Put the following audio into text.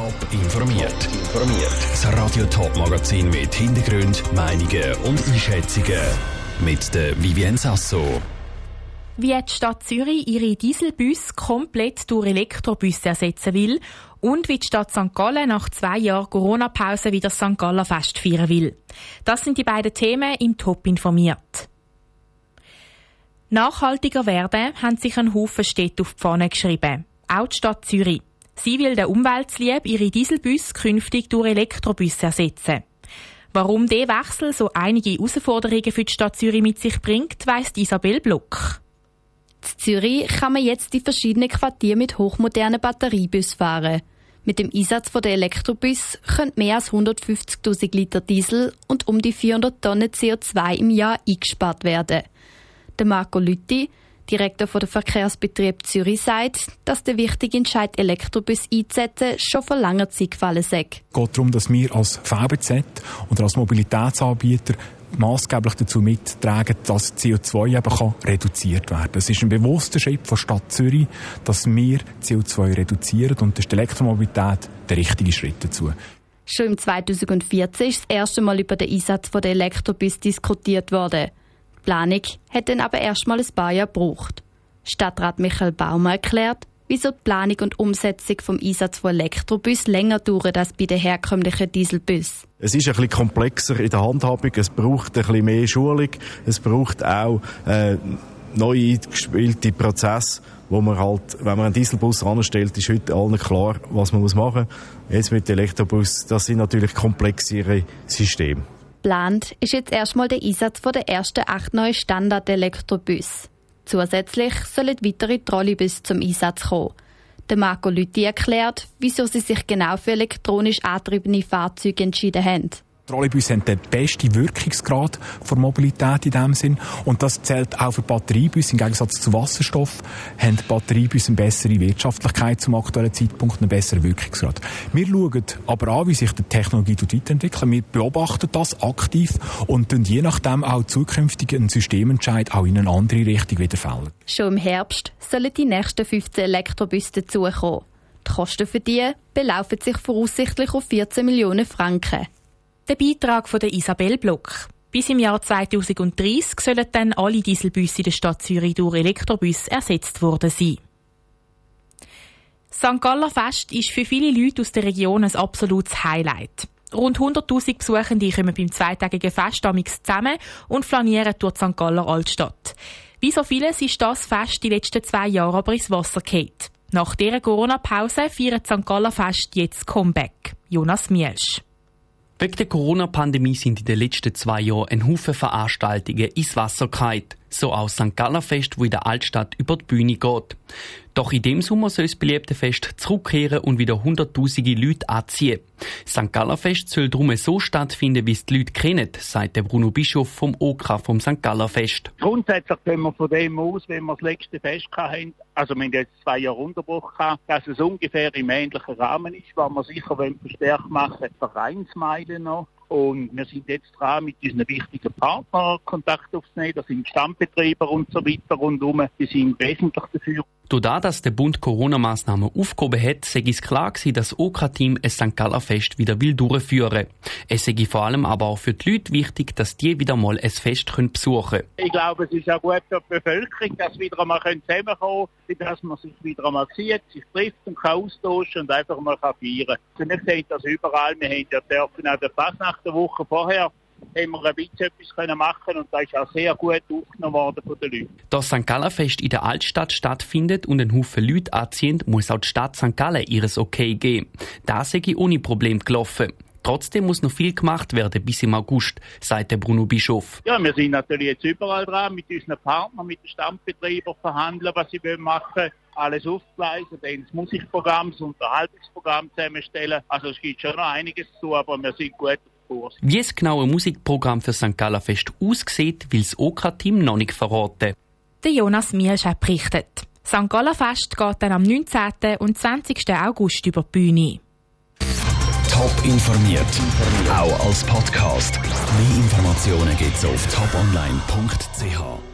Top informiert. informiert. Das Radio Top Magazin mit Hintergrund, Meinungen und Einschätzungen mit der Vivien Sasso. Wie die Stadt Zürich ihre Dieselbus komplett durch Elektrobüsse ersetzen will und wie die Stadt St. Gallen nach zwei Jahren Corona-Pause wieder St. Galler Fest feiern will. Das sind die beiden Themen im Top informiert. Nachhaltiger werden haben sich ein Haufen Städte auf die Fahne geschrieben. Auch die Stadt Zürich. Sie will der Umwelt zuliebe ihre Dieselbus künftig durch Elektrobus ersetzen. Warum der Wechsel so einige Herausforderungen für die Stadt Zürich mit sich bringt, weiss Isabel Block. In Zürich kann man jetzt die verschiedenen Quartiere mit hochmodernen Batteriebus fahren. Mit dem Einsatz der Elektrobus können mehr als 150.000 Liter Diesel und um die 400 Tonnen CO2 im Jahr eingespart werden. Der Marco Lütti, Direktor der Verkehrsbetrieb Zürich sagt, dass der wichtige Entscheid Elektrobus einzusetzen schon vor langer Zeit gefallen sei. Es geht darum, dass wir als VBZ oder als Mobilitätsanbieter maßgeblich dazu mittragen, dass CO2 eben kann reduziert werden Es ist ein bewusster Schritt von Stadt Zürich, dass wir CO2 reduzieren und das ist die Elektromobilität der richtige Schritt dazu. Schon im 2014 ist das erste Mal über den Einsatz der Elektrobus diskutiert worden. Die Planung hat dann aber erstmal ein paar Jahre gebraucht. Stadtrat Michael Baumer erklärt, wieso die Planung und Umsetzung vom Einsatz von Elektrobus länger dauert als bei den herkömmlichen Dieselbus. Es ist ein komplexer in der Handhabung, es braucht ein bisschen mehr Schulung, es braucht auch äh, neu eingespielte Prozesse, wo man halt, wenn man einen Dieselbus anstellt, ist heute allen klar, was man machen muss. Jetzt mit Elektrobus, das sind natürlich komplexere Systeme. Geplant ist jetzt erstmal der Einsatz der ersten acht neuen Standard-Elektrobus. Zusätzlich sollen weitere Trolleybus zum Einsatz kommen. Der Marco Lütti erklärt, wieso sie sich genau für elektronisch antriebene Fahrzeuge entschieden haben. Trolleybus haben den besten Wirkungsgrad der Mobilität in dem Sinn. Und das zählt auch für Batteriebus. Im Gegensatz zu Wasserstoff haben Batteriebus eine bessere Wirtschaftlichkeit zum aktuellen Zeitpunkt, einen besseren Wirkungsgrad. Wir schauen aber an, wie sich die Technologie weiterentwickelt. Wir beobachten das aktiv und dann je nachdem auch zukünftig einen Systementscheid auch in eine andere Richtung wieder fällen. Schon im Herbst sollen die nächsten 15 Elektrobusse dazukommen. Die Kosten für die belaufen sich voraussichtlich auf 14 Millionen Franken. Der Beitrag von der Isabel Block. Bis im Jahr 2030 sollen dann alle Dieselbusse in der Stadt Zürich durch Elektrobus ersetzt worden sein. St. Galler Fest ist für viele Leute aus der Region ein absolutes Highlight. Rund 100.000 Besuchende kommen beim zweitägigen Fest zusammen und flanieren durch die St. Galler Altstadt. Wie so vieles ist das Fest die letzten zwei Jahre aber ins Wasser gefallen. Nach dieser Corona-Pause feiert St. Galler Fest jetzt Comeback. Jonas Mielsch. Wegen der Corona-Pandemie sind in den letzten zwei Jahren ein Haufen Veranstaltungen ins Wasser gefallen. So auch St. Gallerfest, wo in der Altstadt über die Bühne geht. Doch in dem Sommer soll das beliebte Fest zurückkehren und wieder hunderttausende Leute anziehen. St. Gallerfest soll darum so stattfinden, wie es die Leute kennen, sagt der Bruno Bischof vom OK vom St. Gallerfest. Grundsätzlich gehen wir von dem aus, wenn wir das letzte Fest hatten, also wir haben jetzt zwei Jahre Unterbruch dass es ungefähr im ähnlichen Rahmen ist, was wir sicher verstärkt machen, Vereinsmeilen noch und wir sind jetzt dran, mit unseren wichtigen Partnern Kontakt aufzunehmen. Das sind Stammbetreiber und so weiter rundherum. Die sind wesentlich dafür. Dadurch, dass der Bund Corona-Massnahmen aufgehoben hat, sei es klar gewesen, dass das OK-Team ein St. Galler Fest wieder will durchführen Es sei vor allem aber auch für die Leute wichtig, dass die wieder mal ein Fest besuchen können. Ich glaube, es ist auch gut für die Bevölkerung, dass wieder einmal zusammenkommen können, dass man sich wieder einmal sieht, sich trifft und kann austauschen und einfach mal feiern kann. Wir sehen das überall. Wir haben ja dürfen auch der Fasnacht der Woche vorher haben wir ein bisschen etwas können machen und das ist auch sehr gut aufgenommen worden von den Leuten. Da St. Gallerfest in der Altstadt stattfindet und ein Haufen Leute anziehen, muss auch die Stadt St. Gallen ihres Okay geben. Das sei ohne Problem gelaufen. Trotzdem muss noch viel gemacht werden bis im August, sagt der Bruno Bischof. Ja, wir sind natürlich jetzt überall dran, mit unseren Partnern, mit den Stammbetreibern verhandeln, was sie machen wollen alles aufgleisen, dann das Musikprogramm, das Unterhaltungsprogramm zusammenstellen. Also es gibt schon noch einiges zu, aber wir sind gut. Wie das genaue Musikprogramm für St. Galler Fest aussieht, will das OK-Team noch nicht verraten. Der Jonas Mielsch hat berichtet. St. Galler Fest geht dann am 19. und 20. August über die Bühne. Top informiert, auch als Podcast. Mehr Informationen gibt's auf toponline.ch.